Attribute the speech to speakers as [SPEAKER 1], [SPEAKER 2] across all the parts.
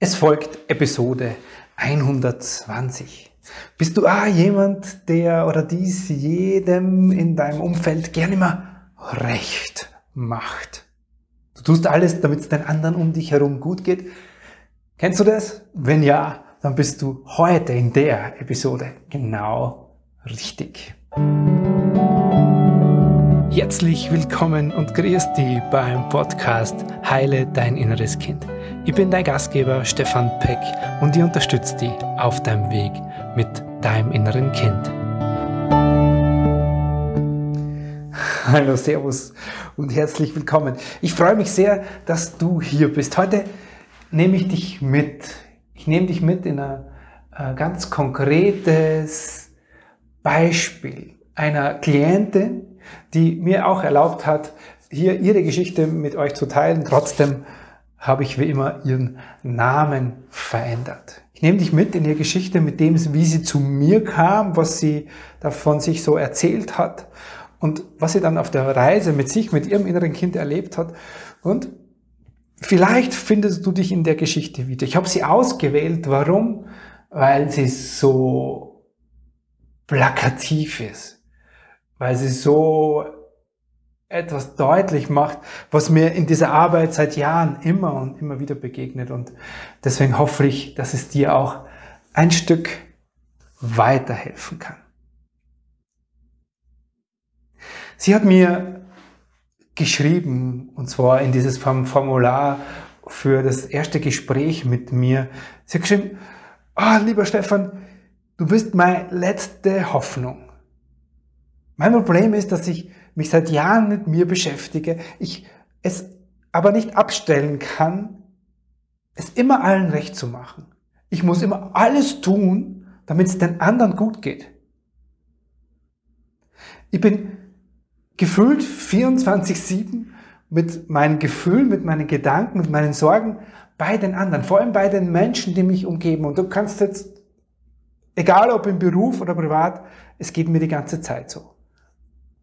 [SPEAKER 1] Es folgt Episode 120. Bist du ah, jemand, der oder dies jedem in deinem Umfeld gerne immer recht macht? Du tust alles, damit es den anderen um dich herum gut geht. Kennst du das? Wenn ja, dann bist du heute in der Episode genau richtig. Herzlich willkommen und grüß dich beim Podcast Heile dein inneres Kind. Ich bin dein Gastgeber Stefan Peck und ich unterstütze dich auf deinem Weg mit deinem inneren Kind. Hallo, Servus und herzlich willkommen. Ich freue mich sehr, dass du hier bist. Heute nehme ich dich mit. Ich nehme dich mit in ein, ganz konkretes Beispiel einer Klientin, die mir auch erlaubt hat, hier ihre Geschichte mit euch zu teilen. Trotzdem habe ich wie immer ihren Namen verändert. Ich nehme dich mit in ihre Geschichte, mit dem, wie sie zu mir kam, was sie davon sich so erzählt hat und was sie dann auf der Reise mit sich, mit ihrem inneren Kind erlebt hat. Und vielleicht findest du dich in der Geschichte wieder. Ich habe sie ausgewählt. Warum? Weil sie so plakativ ist weil sie so etwas deutlich macht, was mir in dieser Arbeit seit Jahren immer und immer wieder begegnet. Und deswegen hoffe ich, dass es dir auch ein Stück weiterhelfen kann. Sie hat mir geschrieben, und zwar in dieses Formular für das erste Gespräch mit mir. Sie hat geschrieben, ah, oh, lieber Stefan, du bist meine letzte Hoffnung. Mein Problem ist, dass ich mich seit Jahren mit mir beschäftige, ich es aber nicht abstellen kann, es immer allen recht zu machen. Ich muss immer alles tun, damit es den anderen gut geht. Ich bin gefühlt 24-7 mit meinen Gefühlen, mit meinen Gedanken, mit meinen Sorgen bei den anderen, vor allem bei den Menschen, die mich umgeben. Und du kannst jetzt, egal ob im Beruf oder privat, es geht mir die ganze Zeit so.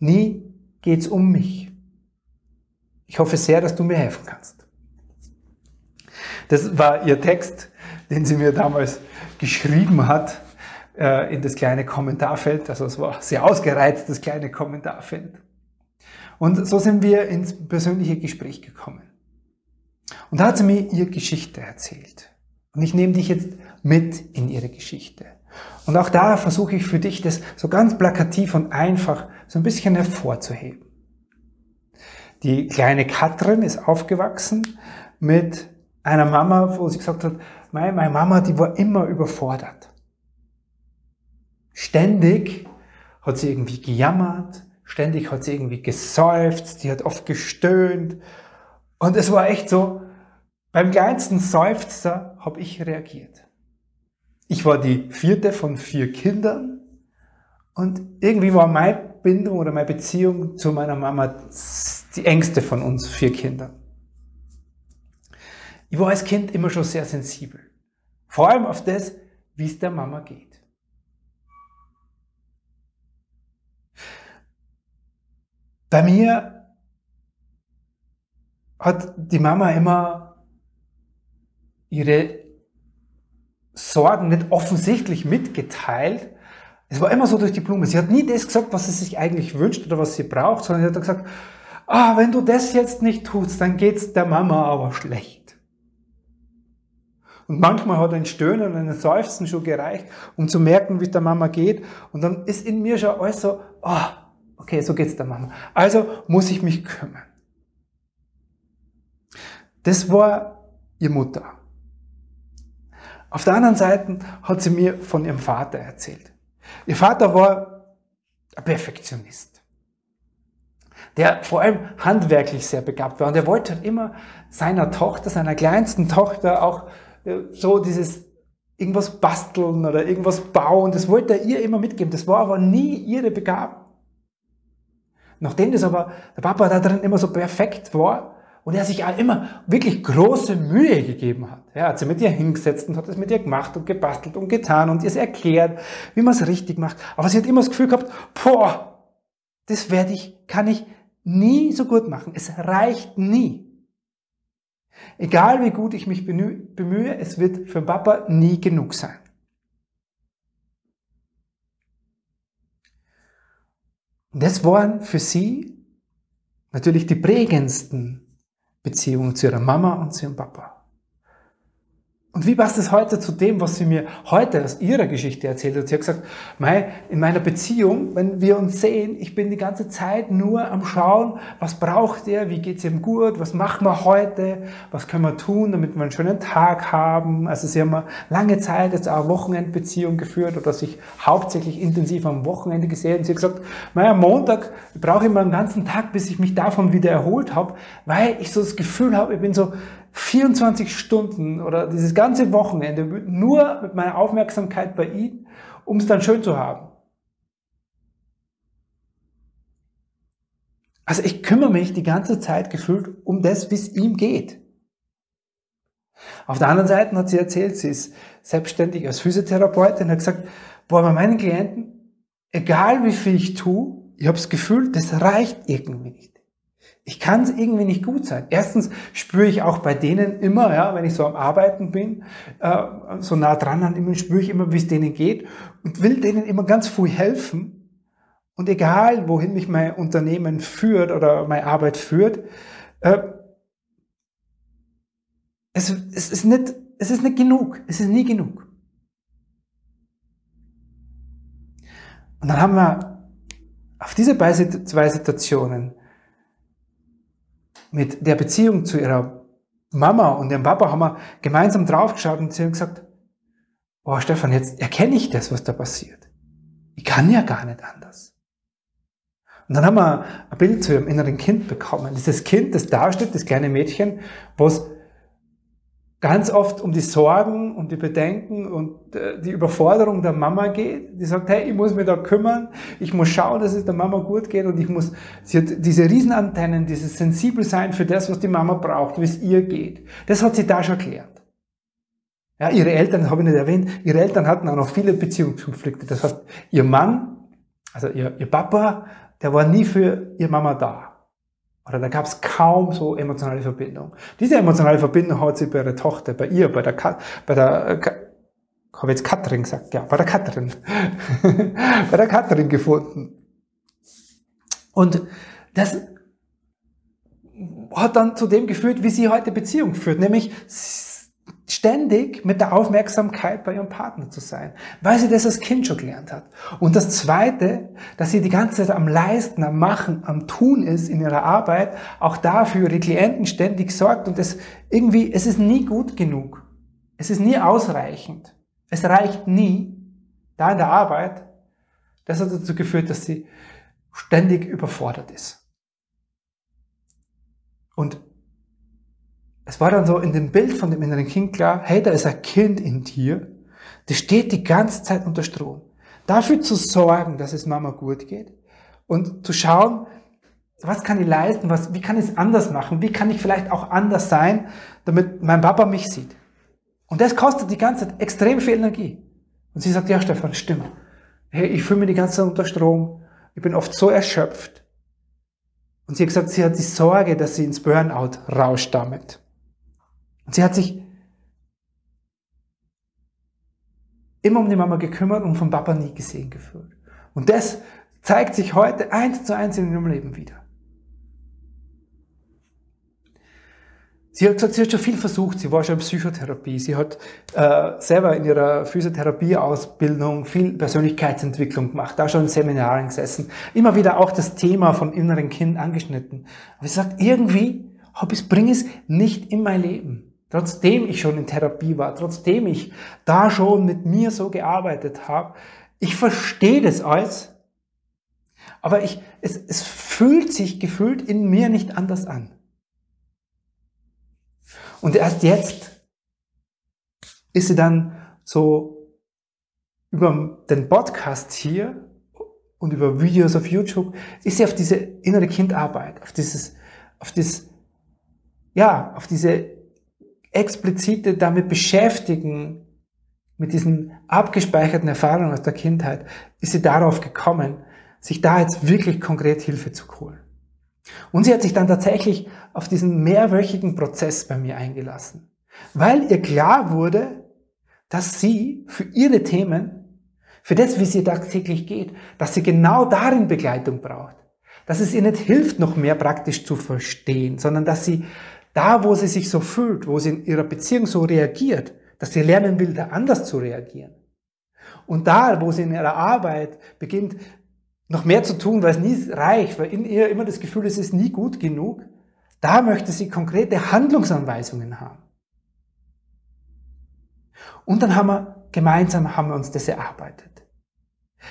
[SPEAKER 1] Nie geht's um mich. Ich hoffe sehr, dass du mir helfen kannst. Das war ihr Text, den sie mir damals geschrieben hat äh, in das kleine Kommentarfeld. Also es war sehr ausgereizt, das kleine Kommentarfeld. Und so sind wir ins persönliche Gespräch gekommen. Und da hat sie mir ihre Geschichte erzählt. Und ich nehme dich jetzt mit in ihre Geschichte. Und auch da versuche ich für dich, das so ganz plakativ und einfach so ein bisschen hervorzuheben. Die kleine Katrin ist aufgewachsen mit einer Mama, wo sie gesagt hat, meine, meine Mama, die war immer überfordert. Ständig hat sie irgendwie gejammert, ständig hat sie irgendwie geseufzt, die hat oft gestöhnt. Und es war echt so, beim kleinsten Seufzer habe ich reagiert. Ich war die vierte von vier Kindern und irgendwie war meine Bindung oder meine Beziehung zu meiner Mama die engste von uns vier Kindern. Ich war als Kind immer schon sehr sensibel. Vor allem auf das, wie es der Mama geht. Bei mir hat die Mama immer ihre Sorgen nicht offensichtlich mitgeteilt. Es war immer so durch die Blume. Sie hat nie das gesagt, was sie sich eigentlich wünscht oder was sie braucht, sondern sie hat gesagt, ah, wenn du das jetzt nicht tust, dann geht's der Mama aber schlecht. Und manchmal hat ein Stöhnen und ein Seufzen schon gereicht, um zu merken, wie es der Mama geht. Und dann ist in mir schon alles so, ah, okay, so geht's der Mama. Also muss ich mich kümmern. Das war ihr Mutter. Auf der anderen Seite hat sie mir von ihrem Vater erzählt. Ihr Vater war ein Perfektionist, der vor allem handwerklich sehr begabt war. Und er wollte halt immer seiner Tochter, seiner kleinsten Tochter auch äh, so dieses irgendwas basteln oder irgendwas bauen. Das wollte er ihr immer mitgeben. Das war aber nie ihre Begabung. Nachdem das aber der Papa da drin immer so perfekt war, und er sich immer wirklich große Mühe gegeben hat. Er hat sie mit ihr hingesetzt und hat es mit ihr gemacht und gebastelt und getan und ihr es erklärt, wie man es richtig macht. Aber sie hat immer das Gefühl gehabt, boah, das werde ich, kann ich nie so gut machen. Es reicht nie. Egal wie gut ich mich bemühe, es wird für Papa nie genug sein. Und das waren für sie natürlich die prägendsten Beziehungen zu ihrer Mama und zu ihrem Papa. Und wie passt es heute zu dem, was sie mir heute aus ihrer Geschichte erzählt hat? Sie hat gesagt, Mei, in meiner Beziehung, wenn wir uns sehen, ich bin die ganze Zeit nur am Schauen, was braucht er, wie geht's ihm gut, was machen wir heute, was können wir tun, damit wir einen schönen Tag haben. Also sie haben lange Zeit jetzt auch Wochenendbeziehung geführt oder sich hauptsächlich intensiv am Wochenende gesehen. Und sie hat gesagt, Mei, am Montag brauche ich immer einen ganzen Tag, bis ich mich davon wieder erholt habe, weil ich so das Gefühl habe, ich bin so 24 Stunden oder dieses ganze Wochenende nur mit meiner Aufmerksamkeit bei ihm, um es dann schön zu haben. Also ich kümmere mich die ganze Zeit gefühlt um das, wie es ihm geht. Auf der anderen Seite hat sie erzählt, sie ist selbstständig als Physiotherapeutin und hat gesagt, boah, bei meinen Klienten, egal wie viel ich tue, ich habe das Gefühl, das reicht irgendwie nicht. Ich kann es irgendwie nicht gut sein. Erstens spüre ich auch bei denen immer, ja, wenn ich so am Arbeiten bin, äh, so nah dran an ihnen, spüre ich immer, wie es denen geht und will denen immer ganz viel helfen. Und egal, wohin mich mein Unternehmen führt oder meine Arbeit führt, äh, es, es, ist nicht, es ist nicht genug. Es ist nie genug. Und dann haben wir auf diese zwei Situationen mit der Beziehung zu ihrer Mama und ihrem Papa haben wir gemeinsam draufgeschaut und sie haben gesagt, oh Stefan, jetzt erkenne ich das, was da passiert. Ich kann ja gar nicht anders. Und dann haben wir ein Bild zu ihrem inneren Kind bekommen. Dieses Kind, das da steht, das kleine Mädchen, was ganz oft um die Sorgen und die Bedenken und äh, die Überforderung der Mama geht. Die sagt, hey, ich muss mich da kümmern, ich muss schauen, dass es der Mama gut geht und ich muss, sie hat diese Riesenantennen, dieses sensibel sein für das, was die Mama braucht, wie es ihr geht. Das hat sie da schon gelernt. Ja, ihre Eltern, habe ich nicht erwähnt, ihre Eltern hatten auch noch viele Beziehungskonflikte. Das heißt, ihr Mann, also ihr, ihr Papa, der war nie für ihre Mama da. Oder da gab es kaum so emotionale Verbindung. Diese emotionale Verbindung hat sie bei ihrer Tochter, bei ihr, bei der, Ka bei der, Ka habe jetzt Katrin gesagt, ja, bei der Katrin, bei der Katrin gefunden. Und das hat dann zu dem geführt, wie sie heute Beziehung führt, nämlich ständig mit der Aufmerksamkeit bei ihrem Partner zu sein, weil sie das als Kind schon gelernt hat. Und das Zweite, dass sie die ganze Zeit am Leisten, am Machen, am Tun ist in ihrer Arbeit, auch dafür ihre Klienten ständig sorgt und es irgendwie, es ist nie gut genug. Es ist nie ausreichend. Es reicht nie, da in der Arbeit. Das hat dazu geführt, dass sie ständig überfordert ist. Und es war dann so in dem Bild von dem inneren Kind klar, hey, da ist ein Kind in dir, das steht die ganze Zeit unter Strom. Dafür zu sorgen, dass es Mama gut geht und zu schauen, was kann ich leisten, was, wie kann ich es anders machen, wie kann ich vielleicht auch anders sein, damit mein Papa mich sieht. Und das kostet die ganze Zeit extrem viel Energie. Und sie sagt, ja Stefan, stimmt. Hey, ich fühle mich die ganze Zeit unter Strom, ich bin oft so erschöpft. Und sie hat gesagt, sie hat die Sorge, dass sie ins Burnout rauscht damit. Und sie hat sich immer um die Mama gekümmert und vom Papa nie gesehen gefühlt. Und das zeigt sich heute eins zu eins in ihrem Leben wieder. Sie hat gesagt, sie hat schon viel versucht, sie war schon in Psychotherapie, sie hat äh, selber in ihrer Physiotherapieausbildung viel Persönlichkeitsentwicklung gemacht, da schon in Seminaren gesessen, immer wieder auch das Thema vom inneren Kind angeschnitten. Aber sie sagt, irgendwie habe ich, bringe es nicht in mein Leben. Trotzdem ich schon in Therapie war, trotzdem ich da schon mit mir so gearbeitet habe, ich verstehe das alles, aber ich, es, es fühlt sich gefühlt in mir nicht anders an. Und erst jetzt ist sie dann so über den Podcast hier und über Videos auf YouTube, ist sie auf diese innere Kindarbeit, auf dieses, auf das, ja, auf diese explizite damit beschäftigen, mit diesen abgespeicherten Erfahrungen aus der Kindheit, ist sie darauf gekommen, sich da jetzt wirklich konkret Hilfe zu holen. Und sie hat sich dann tatsächlich auf diesen mehrwöchigen Prozess bei mir eingelassen, weil ihr klar wurde, dass sie für ihre Themen, für das, wie sie tagtäglich geht, dass sie genau darin Begleitung braucht. Dass es ihr nicht hilft, noch mehr praktisch zu verstehen, sondern dass sie da, wo sie sich so fühlt, wo sie in ihrer Beziehung so reagiert, dass sie lernen will, da anders zu reagieren. Und da, wo sie in ihrer Arbeit beginnt, noch mehr zu tun, weil es nie reicht, weil in ihr immer das Gefühl ist, es ist nie gut genug, da möchte sie konkrete Handlungsanweisungen haben. Und dann haben wir gemeinsam haben wir uns das erarbeitet.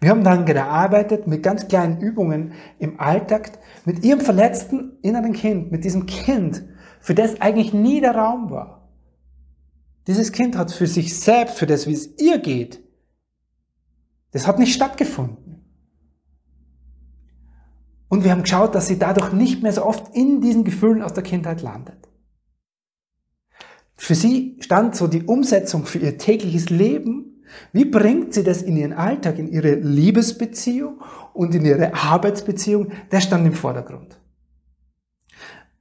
[SPEAKER 1] Wir haben dann gearbeitet mit ganz kleinen Übungen im Alltag, mit ihrem verletzten inneren Kind, mit diesem Kind, für das eigentlich nie der Raum war. Dieses Kind hat für sich selbst, für das, wie es ihr geht, das hat nicht stattgefunden. Und wir haben geschaut, dass sie dadurch nicht mehr so oft in diesen Gefühlen aus der Kindheit landet. Für sie stand so die Umsetzung für ihr tägliches Leben. Wie bringt sie das in ihren Alltag, in ihre Liebesbeziehung und in ihre Arbeitsbeziehung? Das stand im Vordergrund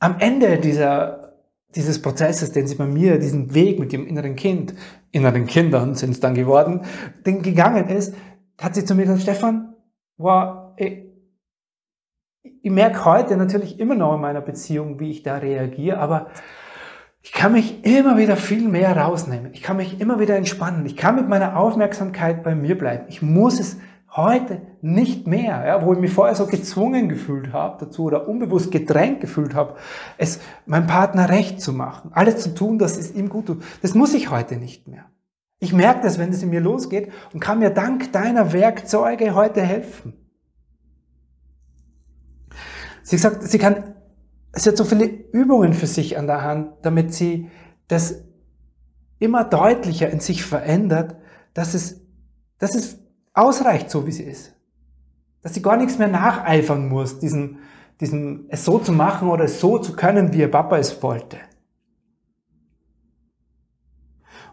[SPEAKER 1] am Ende dieser, dieses Prozesses, den sie bei mir, diesen Weg mit dem inneren Kind, inneren Kindern sind es dann geworden, den gegangen ist, hat sie zu mir gesagt, Stefan, wow, ich, ich merke heute natürlich immer noch in meiner Beziehung, wie ich da reagiere, aber ich kann mich immer wieder viel mehr rausnehmen. Ich kann mich immer wieder entspannen. Ich kann mit meiner Aufmerksamkeit bei mir bleiben. Ich muss es Heute nicht mehr, ja, wo ich mich vorher so gezwungen gefühlt habe dazu oder unbewusst gedrängt gefühlt habe, es meinem Partner recht zu machen, alles zu tun, dass es ihm gut tut. Das muss ich heute nicht mehr. Ich merke das, wenn es in mir losgeht und kann mir dank deiner Werkzeuge heute helfen. Sie sagt, sie kann, sie hat so viele Übungen für sich an der Hand, damit sie das immer deutlicher in sich verändert, dass es, dass es ausreicht, so wie sie ist. Dass sie gar nichts mehr nacheifern muss, diesen, diesen, es so zu machen oder es so zu können, wie ihr Papa es wollte.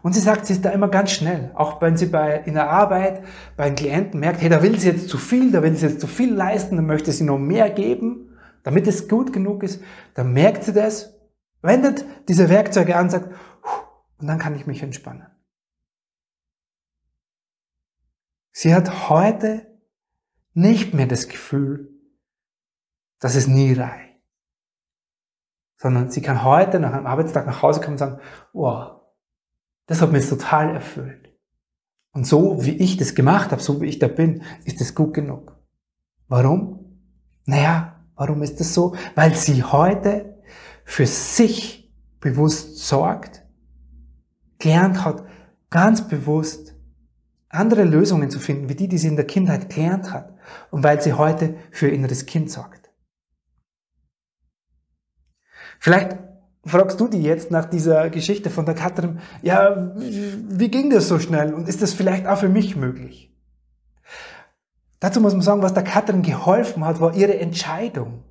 [SPEAKER 1] Und sie sagt, sie ist da immer ganz schnell. Auch wenn sie bei, in der Arbeit bei einem Klienten merkt, hey, da will sie jetzt zu viel, da will sie jetzt zu viel leisten, dann möchte sie noch mehr geben, damit es gut genug ist, dann merkt sie das, wendet diese Werkzeuge an, sagt, und dann kann ich mich entspannen. Sie hat heute nicht mehr das Gefühl, dass es nie reicht. Sondern sie kann heute nach einem Arbeitstag nach Hause kommen und sagen, wow, das hat mich total erfüllt. Und so wie ich das gemacht habe, so wie ich da bin, ist es gut genug. Warum? Naja, warum ist das so? Weil sie heute für sich bewusst sorgt, gelernt hat, ganz bewusst andere Lösungen zu finden, wie die, die sie in der Kindheit gelernt hat und weil sie heute für ihr inneres Kind sorgt. Vielleicht fragst du die jetzt nach dieser Geschichte von der Katrin, ja, wie ging das so schnell und ist das vielleicht auch für mich möglich? Dazu muss man sagen, was der Katrin geholfen hat, war ihre Entscheidung.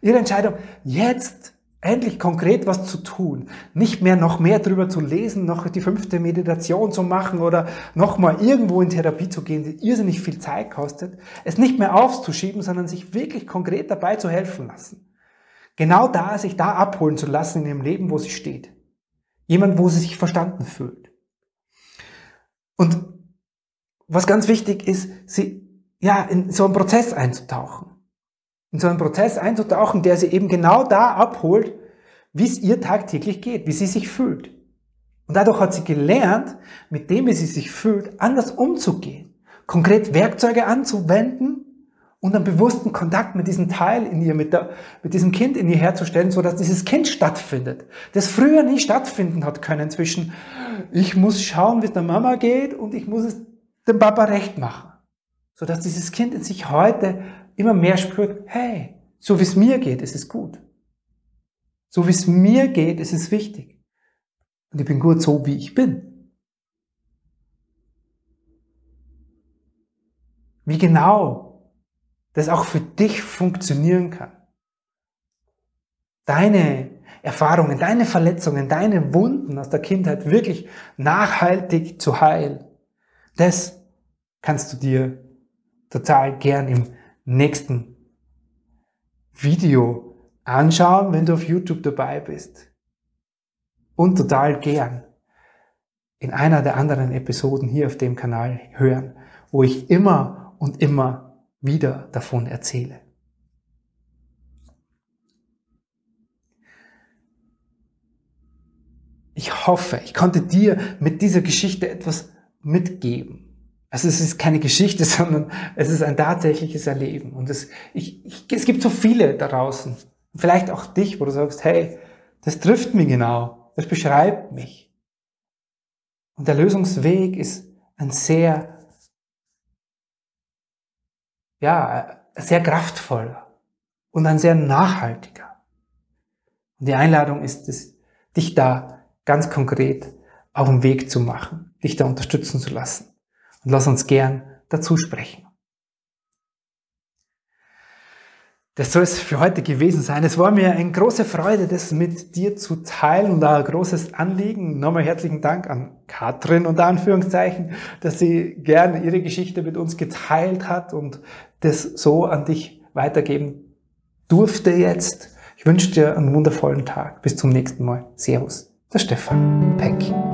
[SPEAKER 1] Ihre Entscheidung, jetzt endlich konkret was zu tun. Nicht mehr noch mehr drüber zu lesen, noch die fünfte Meditation zu machen oder noch mal irgendwo in Therapie zu gehen, die irrsinnig viel Zeit kostet. Es nicht mehr aufzuschieben, sondern sich wirklich konkret dabei zu helfen lassen. Genau da, sich da abholen zu lassen in ihrem Leben, wo sie steht. Jemand, wo sie sich verstanden fühlt. Und was ganz wichtig ist, sie, ja, in so einen Prozess einzutauchen in so einen Prozess einzutauchen, der sie eben genau da abholt, wie es ihr tagtäglich geht, wie sie sich fühlt. Und dadurch hat sie gelernt, mit dem, wie sie sich fühlt, anders umzugehen, konkret Werkzeuge anzuwenden und einen bewussten Kontakt mit diesem Teil in ihr, mit, der, mit diesem Kind in ihr herzustellen, so dass dieses Kind stattfindet, das früher nie stattfinden hat können zwischen, ich muss schauen, wie es der Mama geht und ich muss es dem Papa recht machen. So dass dieses Kind in sich heute immer mehr spürt, hey, so wie es mir geht, ist es gut. So wie es mir geht, ist es wichtig. Und ich bin gut so, wie ich bin. Wie genau das auch für dich funktionieren kann. Deine Erfahrungen, deine Verletzungen, deine Wunden aus der Kindheit wirklich nachhaltig zu heilen, das kannst du dir total gern im nächsten Video anschauen, wenn du auf YouTube dabei bist. Und total gern in einer der anderen Episoden hier auf dem Kanal hören, wo ich immer und immer wieder davon erzähle. Ich hoffe, ich konnte dir mit dieser Geschichte etwas mitgeben. Also es ist keine Geschichte, sondern es ist ein tatsächliches Erleben. Und es, ich, ich, es gibt so viele da draußen, vielleicht auch dich, wo du sagst, hey, das trifft mich genau, das beschreibt mich. Und der Lösungsweg ist ein sehr, ja, sehr kraftvoller und ein sehr nachhaltiger. Und die Einladung ist es, dich da ganz konkret auf den Weg zu machen, dich da unterstützen zu lassen. Und lass uns gern dazu sprechen. Das soll es für heute gewesen sein. Es war mir eine große Freude, das mit dir zu teilen und ein großes Anliegen. Nochmal herzlichen Dank an Katrin unter Anführungszeichen, dass sie gerne ihre Geschichte mit uns geteilt hat und das so an dich weitergeben durfte jetzt. Ich wünsche dir einen wundervollen Tag. Bis zum nächsten Mal. Servus der Stefan Peck.